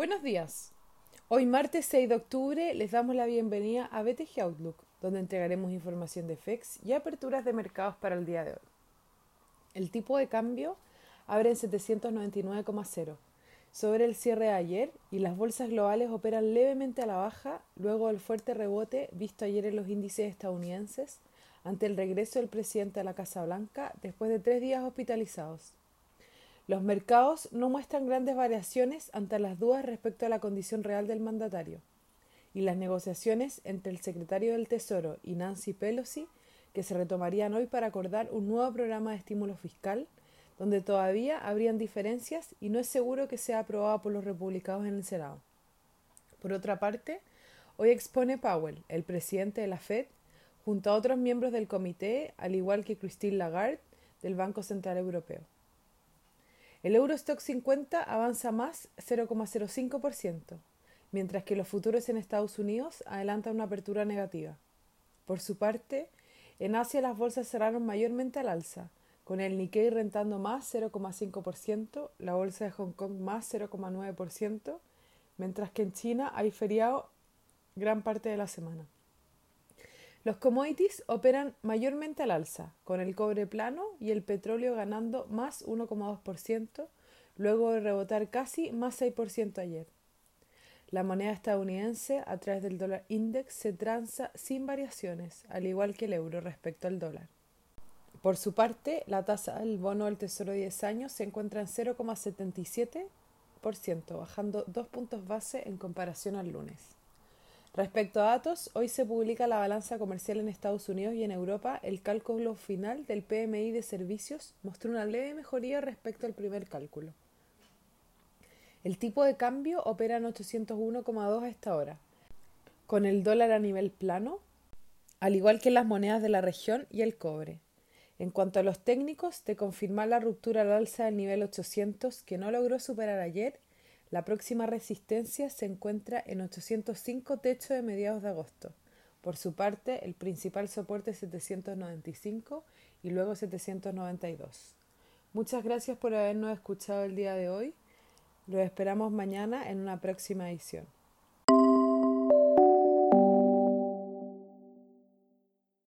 Buenos días. Hoy martes 6 de octubre les damos la bienvenida a BTG Outlook, donde entregaremos información de FEX y aperturas de mercados para el día de hoy. El tipo de cambio abre en 799,0 sobre el cierre de ayer y las bolsas globales operan levemente a la baja luego del fuerte rebote visto ayer en los índices estadounidenses ante el regreso del presidente a la Casa Blanca después de tres días hospitalizados. Los mercados no muestran grandes variaciones ante las dudas respecto a la condición real del mandatario, y las negociaciones entre el secretario del Tesoro y Nancy Pelosi, que se retomarían hoy para acordar un nuevo programa de estímulo fiscal, donde todavía habrían diferencias y no es seguro que sea aprobado por los republicanos en el Senado. Por otra parte, hoy expone Powell, el presidente de la Fed, junto a otros miembros del comité, al igual que Christine Lagarde, del Banco Central Europeo. El Eurostock 50 avanza más 0,05%, mientras que los futuros en Estados Unidos adelantan una apertura negativa. Por su parte, en Asia las bolsas cerraron mayormente al alza, con el Nikkei rentando más 0,5%, la bolsa de Hong Kong más 0,9%, mientras que en China hay feriado gran parte de la semana. Los commodities operan mayormente al alza, con el cobre plano y el petróleo ganando más 1,2%, luego de rebotar casi más 6% ayer. La moneda estadounidense a través del dólar index se transa sin variaciones, al igual que el euro respecto al dólar. Por su parte, la tasa del bono del Tesoro de 10 años se encuentra en 0,77%, bajando dos puntos base en comparación al lunes. Respecto a datos, hoy se publica la balanza comercial en Estados Unidos y en Europa. El cálculo final del PMI de servicios mostró una leve mejoría respecto al primer cálculo. El tipo de cambio opera en 801,2 a esta hora, con el dólar a nivel plano, al igual que las monedas de la región y el cobre. En cuanto a los técnicos, de confirmar la ruptura al alza del nivel 800 que no logró superar ayer, la próxima resistencia se encuentra en 805 techo de mediados de agosto. Por su parte, el principal soporte es 795 y luego 792. Muchas gracias por habernos escuchado el día de hoy. Los esperamos mañana en una próxima edición.